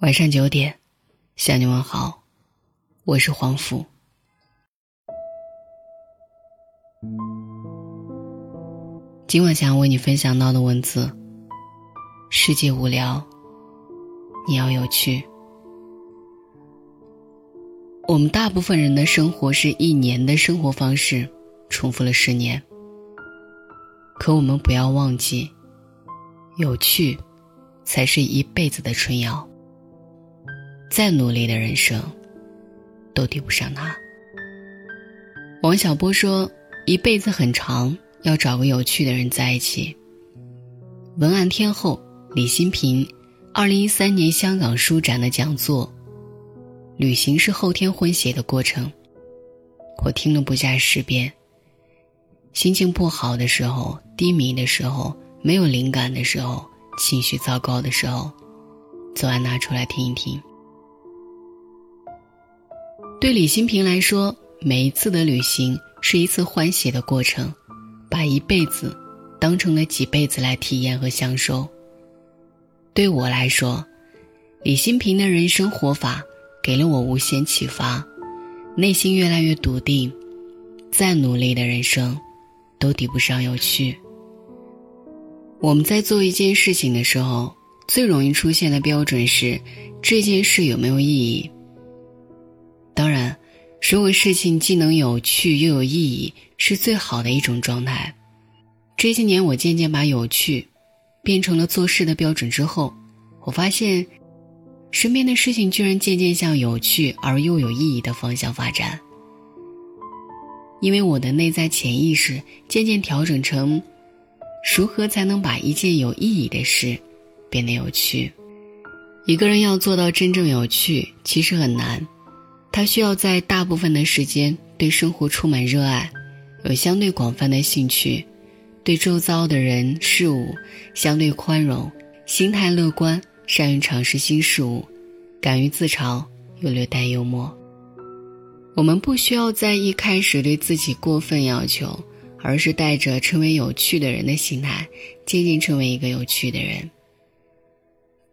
晚上九点，向你问好，我是黄甫。今晚想要为你分享到的文字：世界无聊，你要有趣。我们大部分人的生活是一年的生活方式，重复了十年。可我们不要忘记，有趣，才是一辈子的春药。再努力的人生，都抵不上他。王小波说：“一辈子很长，要找个有趣的人在一起。”文案天后李新平，二零一三年香港书展的讲座：“旅行是后天混血的过程。”我听了不下十遍。心情不好的时候，低迷的时候，没有灵感的时候，情绪糟糕的时候，总爱拿出来听一听。对李新平来说，每一次的旅行是一次欢喜的过程，把一辈子当成了几辈子来体验和享受。对我来说，李新平的人生活法给了我无限启发，内心越来越笃定。再努力的人生，都抵不上有趣。我们在做一件事情的时候，最容易出现的标准是这件事有没有意义。如果，事情既能有趣又有意义，是最好的一种状态。这些年，我渐渐把有趣变成了做事的标准之后，我发现，身边的事情居然渐渐向有趣而又有意义的方向发展。因为我的内在潜意识渐渐调整成，如何才能把一件有意义的事变得有趣？一个人要做到真正有趣，其实很难。他需要在大部分的时间对生活充满热爱，有相对广泛的兴趣，对周遭的人事物相对宽容，心态乐观，善于尝试新事物，敢于自嘲又略带幽默。我们不需要在一开始对自己过分要求，而是带着成为有趣的人的心态，渐渐成为一个有趣的人。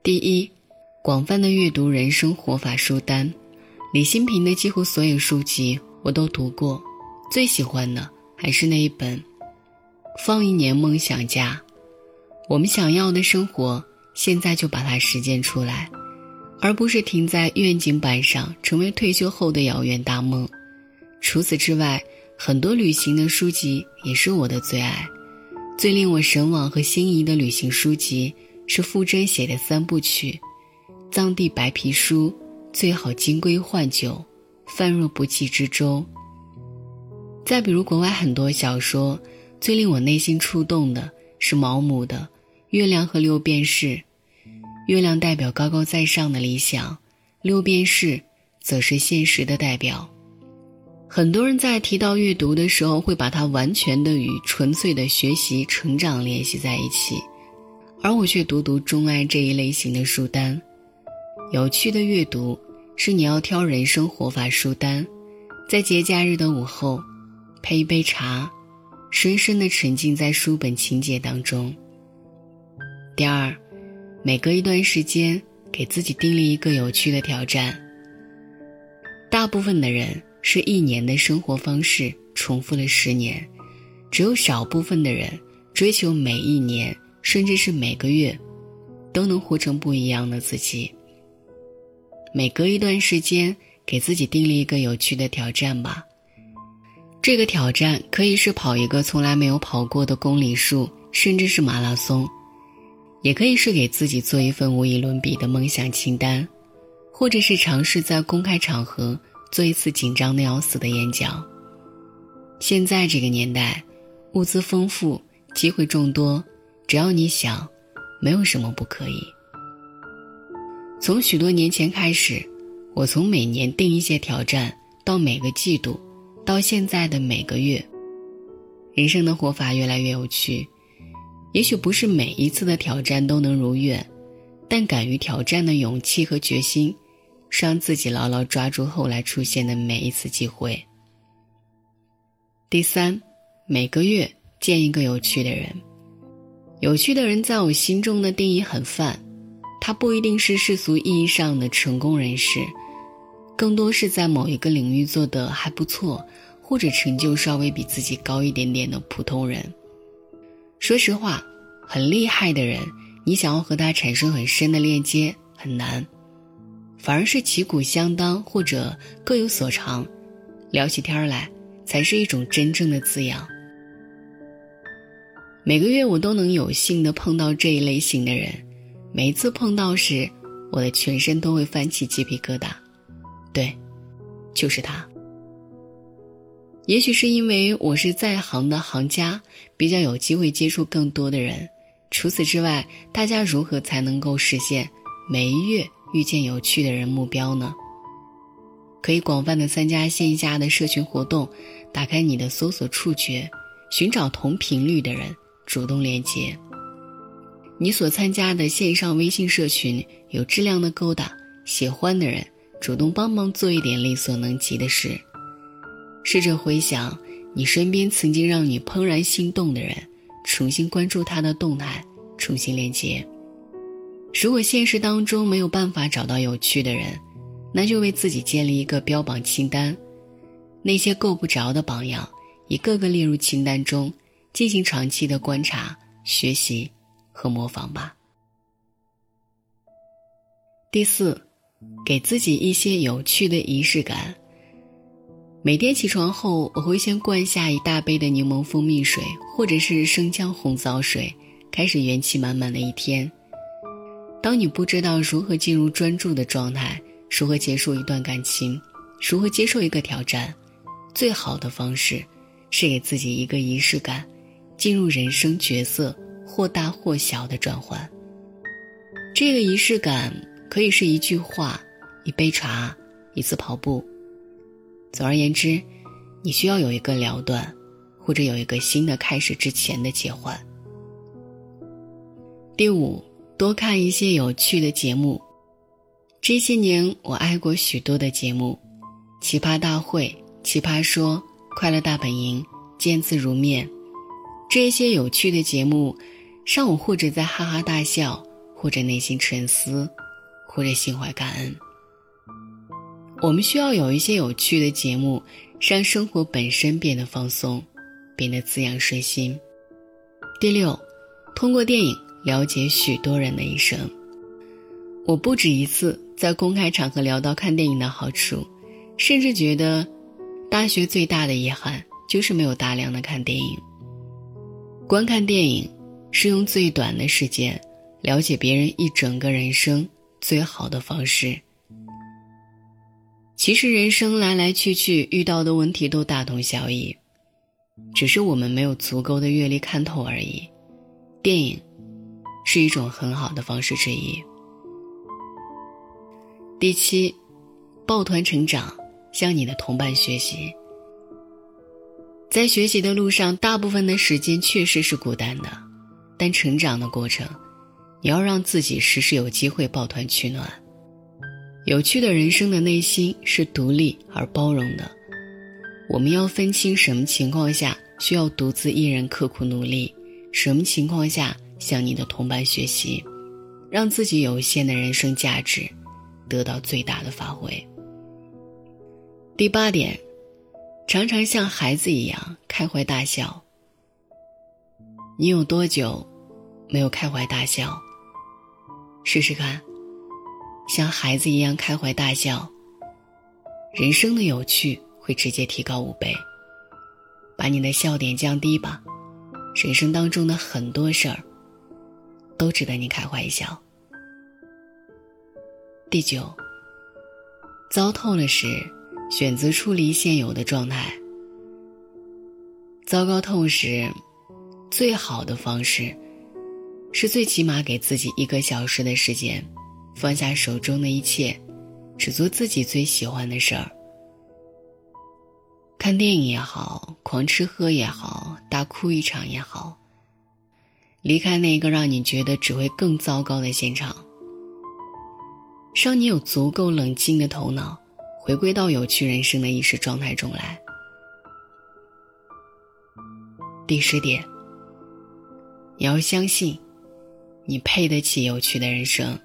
第一，广泛的阅读人生活法书单。李新平的几乎所有书籍我都读过，最喜欢的还是那一本《放一年梦想家》。我们想要的生活，现在就把它实践出来，而不是停在愿景板上，成为退休后的遥远大梦。除此之外，很多旅行的书籍也是我的最爱。最令我神往和心仪的旅行书籍是傅真写的三部曲，《藏地白皮书》。最好金龟换酒，泛若不济之舟。再比如国外很多小说，最令我内心触动的是毛姆的《月亮和六便士》。月亮代表高高在上的理想，六便士则是现实的代表。很多人在提到阅读的时候，会把它完全的与纯粹的学习成长联系在一起，而我却独独钟爱这一类型的书单，有趣的阅读。是你要挑人生活法书单，在节假日的午后，配一杯茶，深深的沉浸在书本情节当中。第二，每隔一段时间给自己订立一个有趣的挑战。大部分的人是一年的生活方式重复了十年，只有少部分的人追求每一年，甚至是每个月，都能活成不一样的自己。每隔一段时间，给自己定立一个有趣的挑战吧。这个挑战可以是跑一个从来没有跑过的公里数，甚至是马拉松；也可以是给自己做一份无与伦比的梦想清单，或者是尝试在公开场合做一次紧张的要死的演讲。现在这个年代，物资丰富，机会众多，只要你想，没有什么不可以。从许多年前开始，我从每年定一些挑战，到每个季度，到现在的每个月，人生的活法越来越有趣。也许不是每一次的挑战都能如愿，但敢于挑战的勇气和决心，是让自己牢牢抓住后来出现的每一次机会。第三，每个月见一个有趣的人。有趣的人在我心中的定义很泛。他不一定是世俗意义上的成功人士，更多是在某一个领域做得还不错，或者成就稍微比自己高一点点的普通人。说实话，很厉害的人，你想要和他产生很深的链接很难，反而是旗鼓相当或者各有所长，聊起天来才是一种真正的滋养。每个月我都能有幸的碰到这一类型的人。每次碰到时，我的全身都会翻起鸡皮疙瘩。对，就是他。也许是因为我是在行的行家，比较有机会接触更多的人。除此之外，大家如何才能够实现每一月遇见有趣的人目标呢？可以广泛的参加线下的社群活动，打开你的搜索触觉，寻找同频率的人，主动连接。你所参加的线上微信社群有质量的勾搭，喜欢的人主动帮忙做一点力所能及的事。试着回想你身边曾经让你怦然心动的人，重新关注他的动态，重新连接。如果现实当中没有办法找到有趣的人，那就为自己建立一个标榜清单，那些够不着的榜样，一个个列入清单中，进行长期的观察、学习。和模仿吧。第四，给自己一些有趣的仪式感。每天起床后，我会先灌下一大杯的柠檬蜂蜜水，或者是生姜红枣水，开始元气满满的一天。当你不知道如何进入专注的状态，如何结束一段感情，如何接受一个挑战，最好的方式是给自己一个仪式感，进入人生角色。或大或小的转换，这个仪式感可以是一句话、一杯茶、一次跑步。总而言之，你需要有一个了断，或者有一个新的开始之前的切换。第五，多看一些有趣的节目。这些年，我爱过许多的节目，《奇葩大会》《奇葩说》《快乐大本营》《见字如面》，这些有趣的节目。上午或者在哈哈大笑，或者内心沉思，或者心怀感恩。我们需要有一些有趣的节目，让生活本身变得放松，变得滋养身心。第六，通过电影了解许多人的一生。我不止一次在公开场合聊到看电影的好处，甚至觉得，大学最大的遗憾就是没有大量的看电影。观看电影。是用最短的时间了解别人一整个人生最好的方式。其实人生来来去去遇到的问题都大同小异，只是我们没有足够的阅历看透而已。电影是一种很好的方式之一。第七，抱团成长，向你的同伴学习。在学习的路上，大部分的时间确实是孤单的。但成长的过程，你要让自己时时有机会抱团取暖。有趣的人生的内心是独立而包容的。我们要分清什么情况下需要独自一人刻苦努力，什么情况下向你的同伴学习，让自己有限的人生价值得到最大的发挥。第八点，常常像孩子一样开怀大笑。你有多久没有开怀大笑？试试看，像孩子一样开怀大笑，人生的有趣会直接提高五倍。把你的笑点降低吧，人生当中的很多事儿都值得你开怀一笑。第九，糟透了时，选择处理现有的状态。糟糕透时。最好的方式，是最起码给自己一个小时的时间，放下手中的一切，只做自己最喜欢的事儿。看电影也好，狂吃喝也好，大哭一场也好。离开那个让你觉得只会更糟糕的现场，让你有足够冷静的头脑，回归到有趣人生的意识状态中来。第十点。你要相信，你配得起有趣的人生，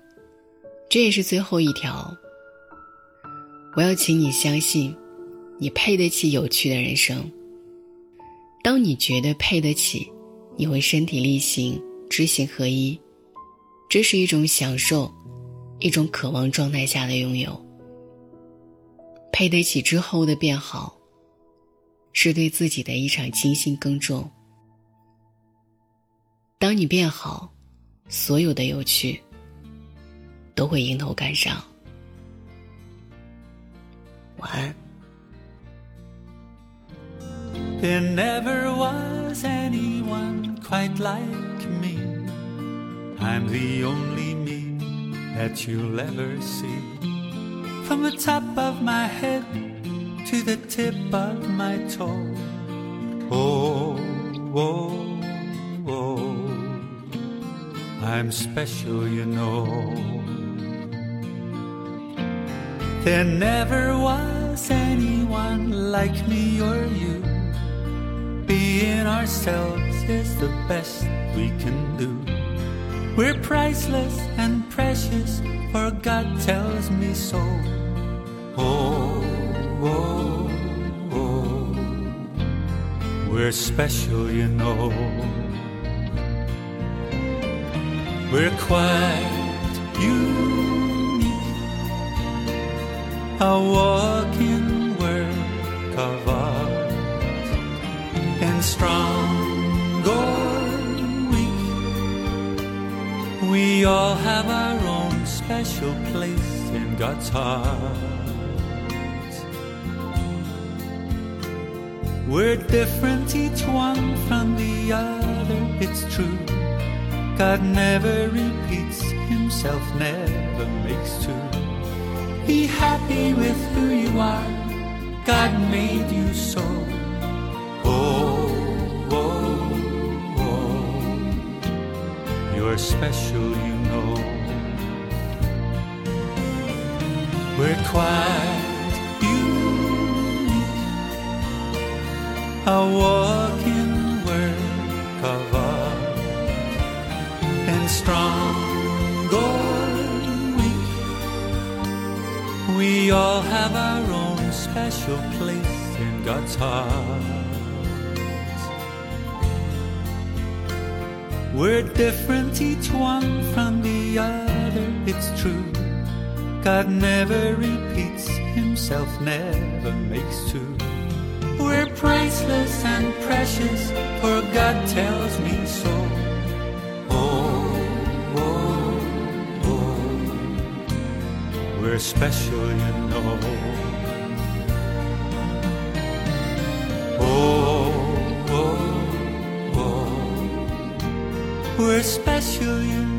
这也是最后一条。我要请你相信，你配得起有趣的人生。当你觉得配得起，你会身体力行、知行合一。这是一种享受，一种渴望状态下的拥有。配得起之后的变好，是对自己的一场精心耕种。当你变好，所有的有趣都会迎头赶上。晚安。There never was anyone quite like me. I'm the only me that you'll ever see. From the top of my head to the tip of my toe. Oh, oh, oh. I'm special, you know. There never was anyone like me or you. Being ourselves is the best we can do. We're priceless and precious, for God tells me so. Oh, oh, oh. We're special, you know. We're quite unique. A walking work of art and strong or weak we all have our own special place in God's heart. We're different each one from the other it's true God never repeats himself never makes two be happy with who you are. God made you so. Oh, oh, oh. You're special, you know. We're quite unique. A walking strong or weak. We all have our own special place in God's heart. We're different, each one from the other, it's true. God never repeats himself, never makes two. We're priceless and precious, for God tells me so. We're special, you know. Oh, oh, oh. We're special, you